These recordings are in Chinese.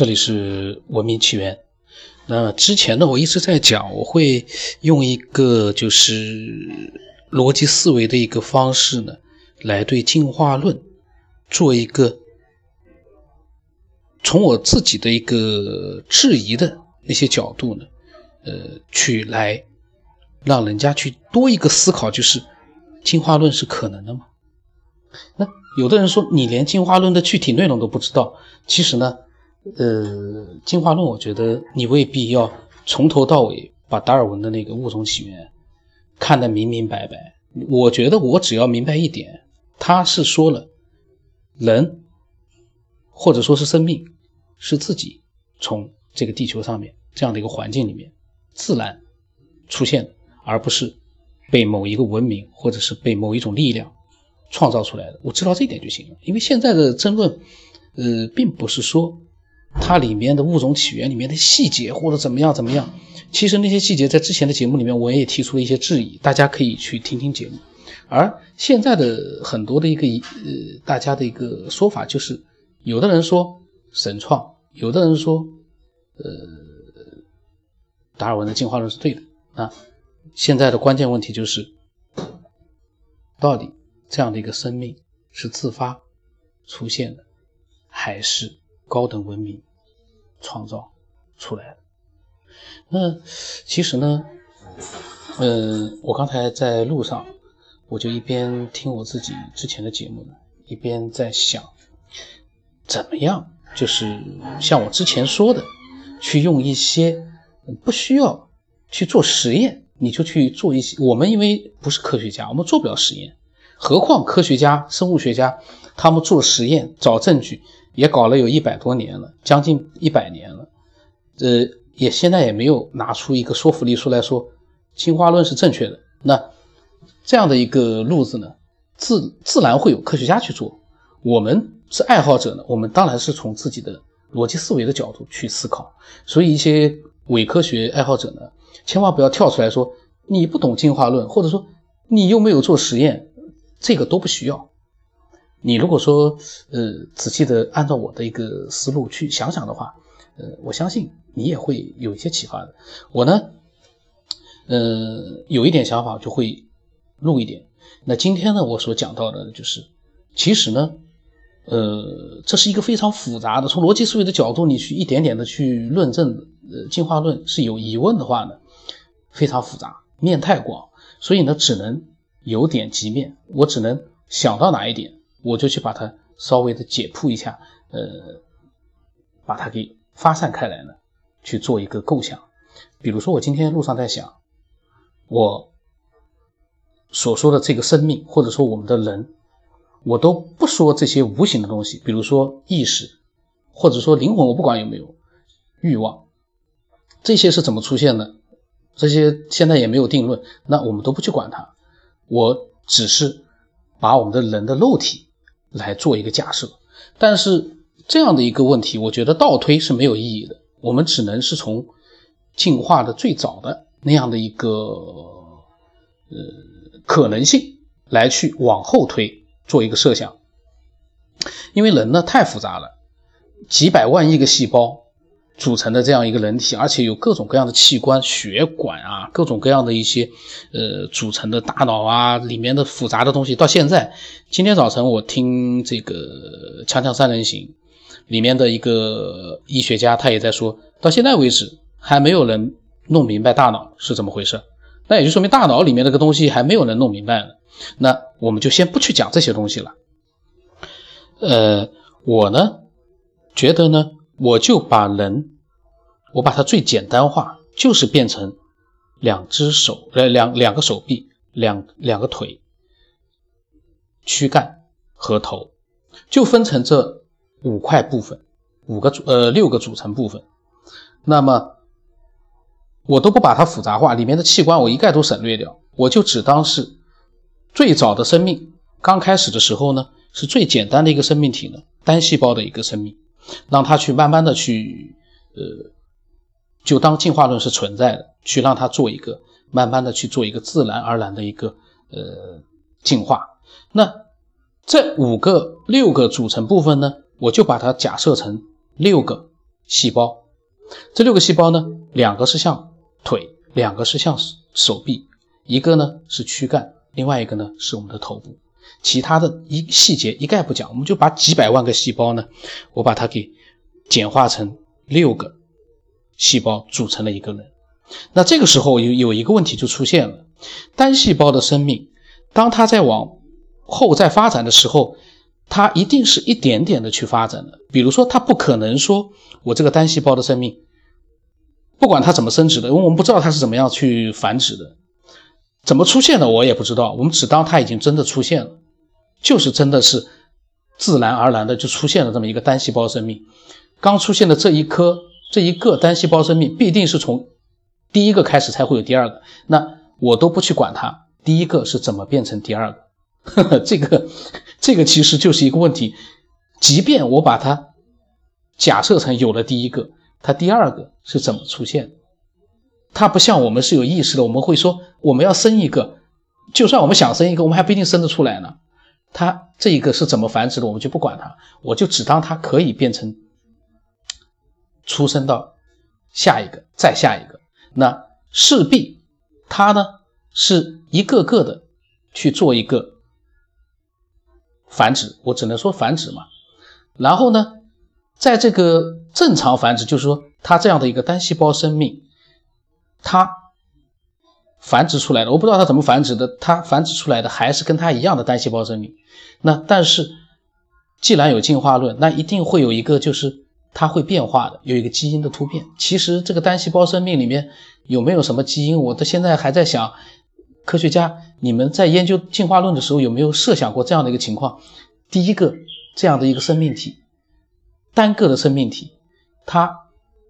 这里是文明起源。那之前呢，我一直在讲，我会用一个就是逻辑思维的一个方式呢，来对进化论做一个从我自己的一个质疑的那些角度呢，呃，去来让人家去多一个思考，就是进化论是可能的吗？那有的人说你连进化论的具体内容都不知道，其实呢。呃，进化论，我觉得你未必要从头到尾把达尔文的那个物种起源看得明明白白。我觉得我只要明白一点，他是说了人或者说是生命是自己从这个地球上面这样的一个环境里面自然出现的，而不是被某一个文明或者是被某一种力量创造出来的。我知道这一点就行了。因为现在的争论，呃，并不是说。它里面的物种起源里面的细节或者怎么样怎么样，其实那些细节在之前的节目里面我也提出了一些质疑，大家可以去听听节目。而现在的很多的一个呃大家的一个说法就是，有的人说神创，有的人说呃达尔文的进化论是对的啊。现在的关键问题就是，到底这样的一个生命是自发出现的，还是？高等文明创造出来的。那其实呢，嗯，我刚才在路上，我就一边听我自己之前的节目呢，一边在想，怎么样，就是像我之前说的，去用一些不需要去做实验，你就去做一些。我们因为不是科学家，我们做不了实验，何况科学家、生物学家，他们做实验找证据。也搞了有一百多年了，将近一百年了，呃，也现在也没有拿出一个说服力出来说进化论是正确的。那这样的一个路子呢，自自然会有科学家去做。我们是爱好者呢，我们当然是从自己的逻辑思维的角度去思考。所以一些伪科学爱好者呢，千万不要跳出来说你不懂进化论，或者说你又没有做实验，这个都不需要。你如果说，呃，仔细的按照我的一个思路去想想的话，呃，我相信你也会有一些启发的。我呢，呃，有一点想法就会录一点。那今天呢，我所讲到的就是，其实呢，呃，这是一个非常复杂的，从逻辑思维的角度，你去一点点的去论证，呃，进化论是有疑问的话呢，非常复杂，面太广，所以呢，只能由点及面，我只能想到哪一点。我就去把它稍微的解铺一下，呃，把它给发散开来呢，去做一个构想。比如说，我今天路上在想，我所说的这个生命，或者说我们的人，我都不说这些无形的东西，比如说意识，或者说灵魂，我不管有没有欲望，这些是怎么出现的？这些现在也没有定论，那我们都不去管它，我只是把我们的人的肉体。来做一个假设，但是这样的一个问题，我觉得倒推是没有意义的。我们只能是从进化的最早的那样的一个呃可能性来去往后推，做一个设想。因为人呢太复杂了，几百万亿个细胞。组成的这样一个人体，而且有各种各样的器官、血管啊，各种各样的一些呃组成的大脑啊，里面的复杂的东西。到现在，今天早晨我听这个《锵锵三人行》里面的一个医学家，他也在说，到现在为止还没有人弄明白大脑是怎么回事。那也就说明大脑里面那个东西还没有人弄明白呢。那我们就先不去讲这些东西了。呃，我呢觉得呢。我就把人，我把它最简单化，就是变成两只手，呃，两两个手臂，两两个腿，躯干和头，就分成这五块部分，五个组，呃，六个组成部分。那么我都不把它复杂化，里面的器官我一概都省略掉，我就只当是最早的生命，刚开始的时候呢，是最简单的一个生命体呢，单细胞的一个生命。让他去慢慢的去，呃，就当进化论是存在的，去让他做一个慢慢的去做一个自然而然的一个呃进化。那这五个六个组成部分呢，我就把它假设成六个细胞。这六个细胞呢，两个是像腿，两个是像手臂，一个呢是躯干，另外一个呢是我们的头部。其他的一细节一概不讲，我们就把几百万个细胞呢，我把它给简化成六个细胞组成了一个人。那这个时候有有一个问题就出现了：单细胞的生命，当它在往后再发展的时候，它一定是一点点的去发展的。比如说，它不可能说我这个单细胞的生命，不管它怎么生殖的，因为我们不知道它是怎么样去繁殖的，怎么出现的我也不知道。我们只当它已经真的出现了，就是真的是自然而然的就出现了这么一个单细胞生命。刚出现的这一颗这一个单细胞生命，必定是从。第一个开始才会有第二个，那我都不去管它。第一个是怎么变成第二个？这个，这个其实就是一个问题。即便我把它假设成有了第一个，它第二个是怎么出现？它不像我们是有意识的，我们会说我们要生一个，就算我们想生一个，我们还不一定生得出来呢。它这一个是怎么繁殖的，我们就不管它，我就只当它可以变成出生到下一个，再下一个。那势必，它呢是一个个的去做一个繁殖，我只能说繁殖嘛。然后呢，在这个正常繁殖，就是说它这样的一个单细胞生命，它繁殖出来的，我不知道它怎么繁殖的，它繁殖出来的还是跟它一样的单细胞生命。那但是，既然有进化论，那一定会有一个就是。它会变化的，有一个基因的突变。其实这个单细胞生命里面有没有什么基因，我到现在还在想。科学家，你们在研究进化论的时候有没有设想过这样的一个情况？第一个这样的一个生命体，单个的生命体，它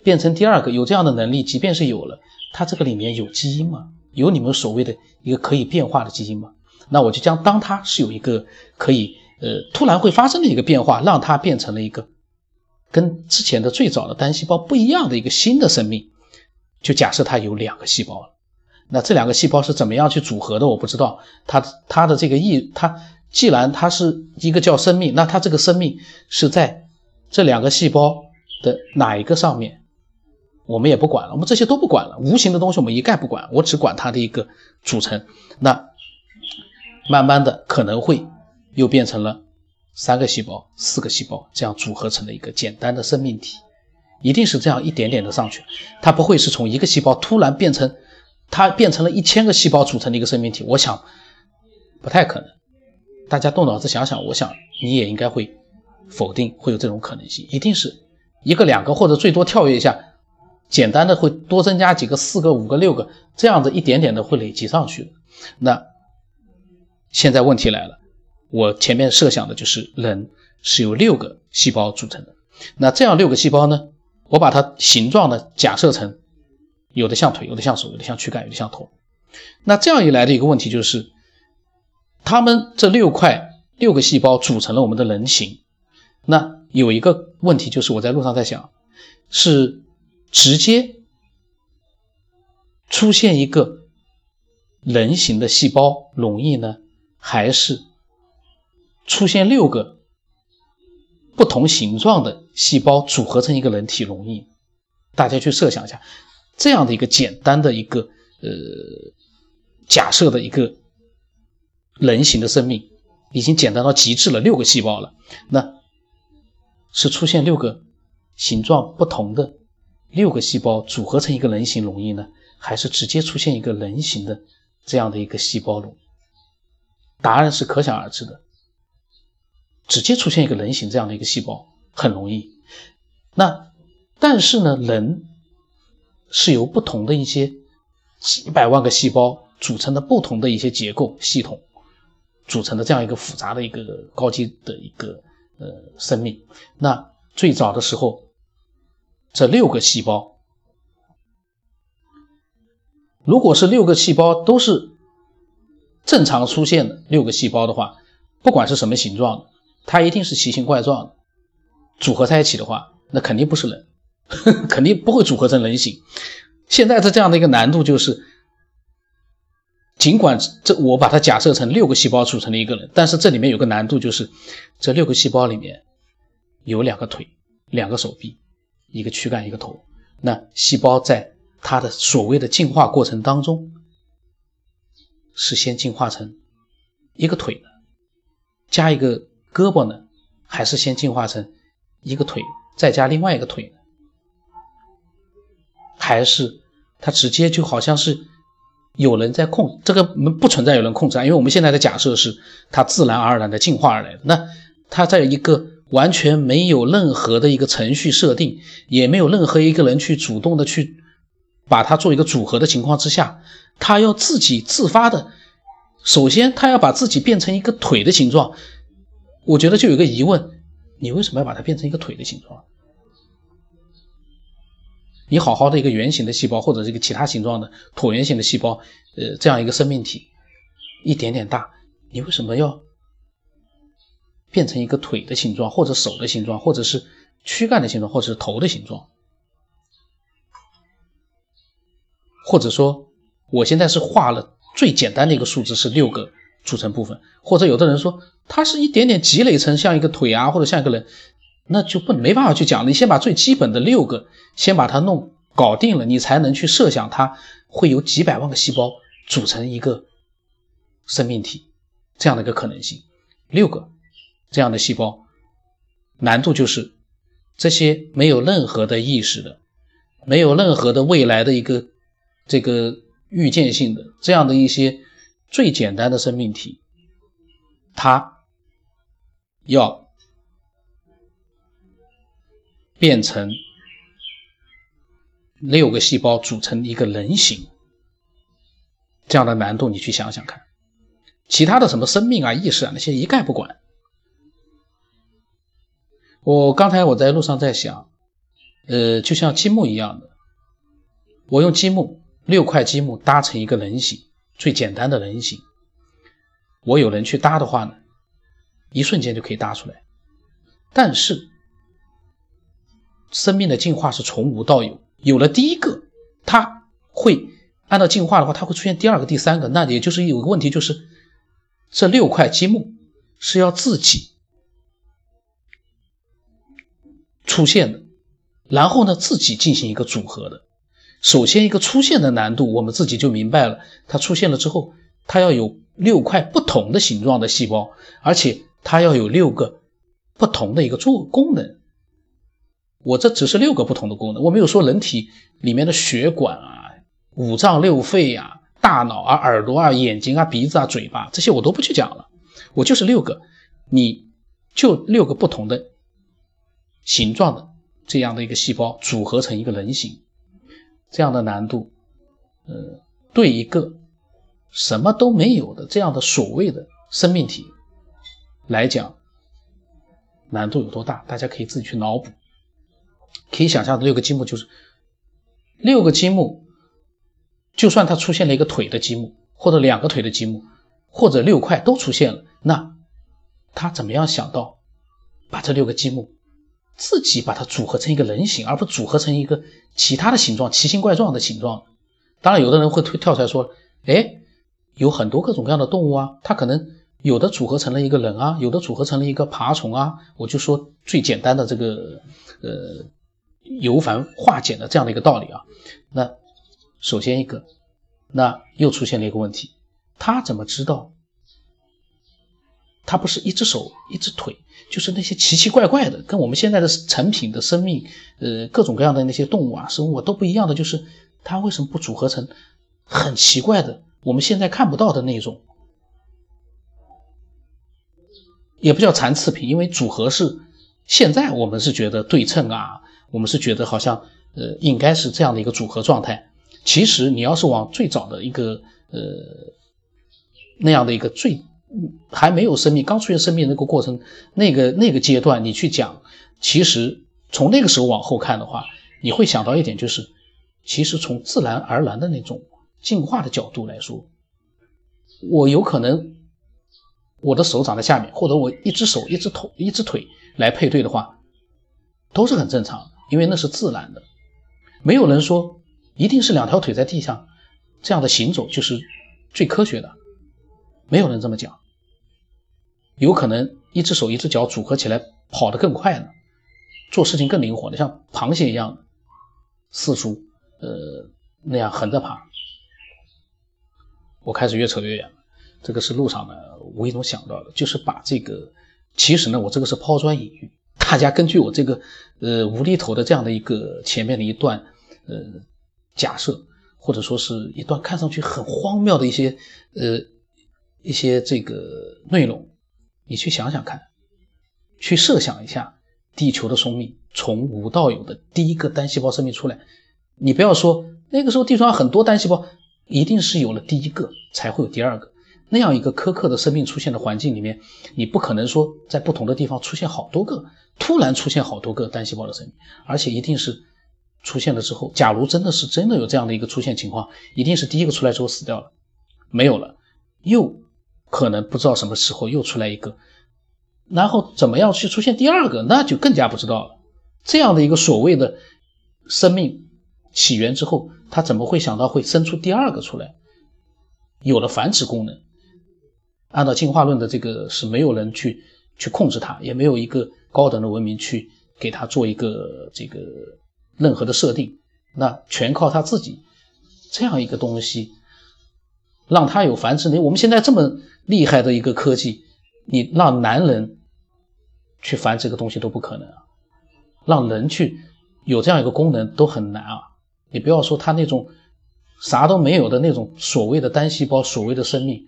变成第二个有这样的能力，即便是有了，它这个里面有基因吗？有你们所谓的一个可以变化的基因吗？那我就将当它是有一个可以呃突然会发生的一个变化，让它变成了一个。跟之前的最早的单细胞不一样的一个新的生命，就假设它有两个细胞了。那这两个细胞是怎么样去组合的？我不知道。它它的这个意，它既然它是一个叫生命，那它这个生命是在这两个细胞的哪一个上面？我们也不管了，我们这些都不管了。无形的东西我们一概不管，我只管它的一个组成。那慢慢的可能会又变成了。三个细胞、四个细胞这样组合成了一个简单的生命体，一定是这样一点点的上去，它不会是从一个细胞突然变成，它变成了一千个细胞组成的一个生命体。我想不太可能。大家动脑子想想，我想你也应该会否定会有这种可能性，一定是一个、两个或者最多跳跃一下，简单的会多增加几个、四个、五个、六个这样子一点点的会累积上去的。那现在问题来了。我前面设想的就是人是由六个细胞组成的，那这样六个细胞呢？我把它形状呢假设成有的像腿，有的像手，有的像躯干，有的像头。那这样一来的一个问题就是，它们这六块六个细胞组成了我们的人形。那有一个问题就是我在路上在想，是直接出现一个人形的细胞容易呢，还是？出现六个不同形状的细胞组合成一个人体容易？大家去设想一下，这样的一个简单的一个呃假设的一个人形的生命，已经简单到极致了，六个细胞了。那是出现六个形状不同的六个细胞组合成一个人形容易呢，还是直接出现一个人形的这样的一个细胞容易？答案是可想而知的。直接出现一个人形这样的一个细胞很容易，那但是呢，人是由不同的一些几百万个细胞组成的不同的一些结构系统组成的这样一个复杂的一个高级的一个呃生命。那最早的时候，这六个细胞，如果是六个细胞都是正常出现的六个细胞的话，不管是什么形状的。它一定是奇形怪状的，组合在一起的话，那肯定不是人，肯定不会组合成人形。现在的这样的一个难度就是，尽管这我把它假设成六个细胞组成的一个人，但是这里面有个难度就是，这六个细胞里面有两个腿、两个手臂、一个躯干，一个头。那细胞在它的所谓的进化过程当中，是先进化成一个腿呢，加一个胳膊呢，还是先进化成一个腿再加另外一个腿？还是它直接就好像是有人在控这个不存在有人控制啊？因为我们现在的假设是它自然而然的进化而来的。那它在一个完全没有任何的一个程序设定，也没有任何一个人去主动的去把它做一个组合的情况之下，它要自己自发的，首先它要把自己变成一个腿的形状，我觉得就有个疑问：你为什么要把它变成一个腿的形状？你好好的一个圆形的细胞或者这个其他形状的椭圆形的细胞，呃，这样一个生命体，一点点大，你为什么要？变成一个腿的形状，或者手的形状，或者是躯干的形状，或者是头的形状，或者说，我现在是画了最简单的一个数字是六个组成部分，或者有的人说它是一点点积累成像一个腿啊，或者像一个人，那就不没办法去讲了。你先把最基本的六个先把它弄搞定了，你才能去设想它会有几百万个细胞组成一个生命体这样的一个可能性，六个。这样的细胞，难度就是这些没有任何的意识的，没有任何的未来的一个这个预见性的这样的一些最简单的生命体，它要变成六个细胞组成一个人形，这样的难度你去想想看，其他的什么生命啊、意识啊那些一概不管。我刚才我在路上在想，呃，就像积木一样的，我用积木六块积木搭成一个人形，最简单的人形。我有人去搭的话呢，一瞬间就可以搭出来。但是，生命的进化是从无到有，有了第一个，它会按照进化的话，它会出现第二个、第三个。那也就是有个问题，就是这六块积木是要自己。出现的，然后呢，自己进行一个组合的。首先，一个出现的难度，我们自己就明白了。它出现了之后，它要有六块不同的形状的细胞，而且它要有六个不同的一个做功能。我这只是六个不同的功能，我没有说人体里面的血管啊、五脏六肺呀、大脑啊、耳朵啊、眼睛啊、鼻子啊、嘴巴这些我都不去讲了。我就是六个，你就六个不同的。形状的这样的一个细胞组合成一个人形，这样的难度，呃，对一个什么都没有的这样的所谓的生命体来讲，难度有多大？大家可以自己去脑补。可以想象，六个积木就是六个积木，就算它出现了一个腿的积木，或者两个腿的积木，或者六块都出现了，那他怎么样想到把这六个积木？自己把它组合成一个人形，而不组合成一个其他的形状、奇形怪状的形状。当然，有的人会推跳出来说：“哎，有很多各种各样的动物啊，它可能有的组合成了一个人啊，有的组合成了一个爬虫啊。”我就说最简单的这个呃由繁化简的这样的一个道理啊。那首先一个，那又出现了一个问题，他怎么知道？他不是一只手一只腿，就是那些奇奇怪怪的，跟我们现在的成品的生命，呃，各种各样的那些动物啊、生物啊都不一样的，就是它为什么不组合成很奇怪的，我们现在看不到的那种，也不叫残次品，因为组合是现在我们是觉得对称啊，我们是觉得好像呃应该是这样的一个组合状态。其实你要是往最早的一个呃那样的一个最。还没有生命，刚出现生命那个过程，那个那个阶段，你去讲，其实从那个时候往后看的话，你会想到一点，就是其实从自然而然的那种进化的角度来说，我有可能我的手长在下面，或者我一只手、一只头、一只腿来配对的话，都是很正常，因为那是自然的，没有人说一定是两条腿在地上这样的行走就是最科学的，没有人这么讲。有可能一只手一只脚组合起来跑得更快呢，做事情更灵活的，像螃蟹一样四处呃那样横着爬。我开始越扯越远了，这个是路上呢无意中想到的，就是把这个，其实呢我这个是抛砖引玉，大家根据我这个呃无厘头的这样的一个前面的一段呃假设，或者说是一段看上去很荒谬的一些呃一些这个内容，你去想想看，去设想一下地球的生命从无到有的第一个单细胞生命出来，你不要说那个时候地球上很多单细胞。一定是有了第一个，才会有第二个。那样一个苛刻的生命出现的环境里面，你不可能说在不同的地方出现好多个，突然出现好多个单细胞的生命，而且一定是出现了之后，假如真的是真的有这样的一个出现情况，一定是第一个出来之后死掉了，没有了，又可能不知道什么时候又出来一个，然后怎么样去出现第二个，那就更加不知道了。这样的一个所谓的生命起源之后。他怎么会想到会生出第二个出来？有了繁殖功能，按照进化论的这个是没有人去去控制它，也没有一个高等的文明去给它做一个这个任何的设定，那全靠他自己这样一个东西，让他有繁殖能力。我们现在这么厉害的一个科技，你让男人去繁殖个东西都不可能啊，让人去有这样一个功能都很难啊。你不要说他那种啥都没有的那种所谓的单细胞，所谓的生命。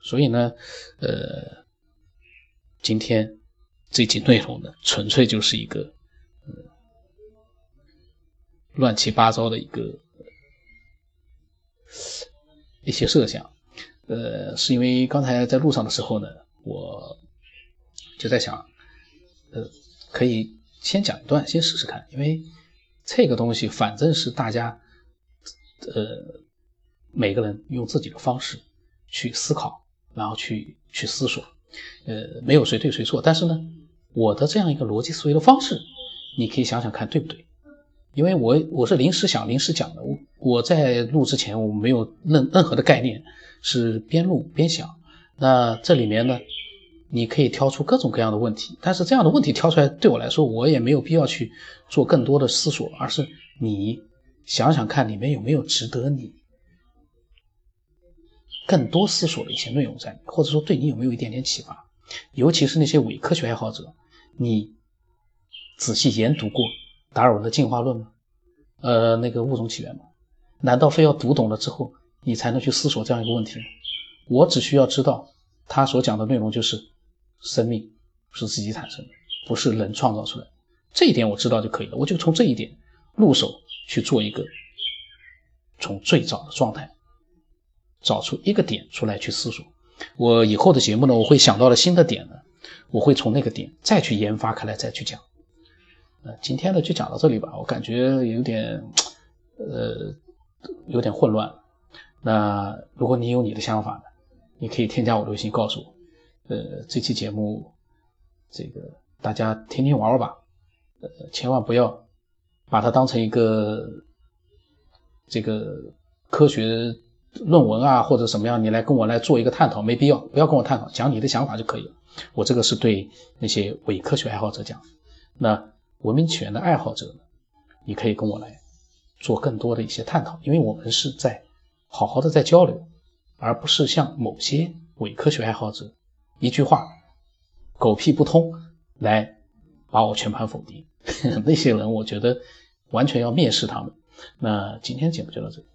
所以呢，呃，今天这集内容呢，纯粹就是一个乱七八糟的一个一些设想。呃，是因为刚才在路上的时候呢，我就在想，呃，可以先讲一段，先试试看，因为。这个东西反正是大家，呃，每个人用自己的方式去思考，然后去去思索，呃，没有谁对谁错。但是呢，我的这样一个逻辑思维的方式，你可以想想看对不对？因为我我是临时想临时讲的，我我在录之前我没有任任何的概念，是边录边想。那这里面呢？你可以挑出各种各样的问题，但是这样的问题挑出来对我来说，我也没有必要去做更多的思索，而是你想想看里面有没有值得你更多思索的一些内容在，或者说对你有没有一点点启发。尤其是那些伪科学爱好者，你仔细研读过达尔文的进化论吗？呃，那个物种起源吗？难道非要读懂了之后你才能去思索这样一个问题？我只需要知道他所讲的内容就是。生命是自己产生的，不是人创造出来。这一点我知道就可以了，我就从这一点入手去做一个从最早的状态找出一个点出来去思索。我以后的节目呢，我会想到了新的点呢，我会从那个点再去研发开来再去讲。呃，今天呢就讲到这里吧，我感觉有点呃有点混乱。那如果你有你的想法呢，你可以添加我的微信告诉我。呃，这期节目，这个大家听听玩玩吧，呃，千万不要把它当成一个这个科学论文啊，或者什么样，你来跟我来做一个探讨，没必要，不要跟我探讨，讲你的想法就可以了。我这个是对那些伪科学爱好者讲，那文明起源的爱好者呢，你可以跟我来做更多的一些探讨，因为我们是在好好的在交流，而不是像某些伪科学爱好者。一句话，狗屁不通，来把我全盘否定。那些人，我觉得完全要蔑视他们。那今天节目就到这里。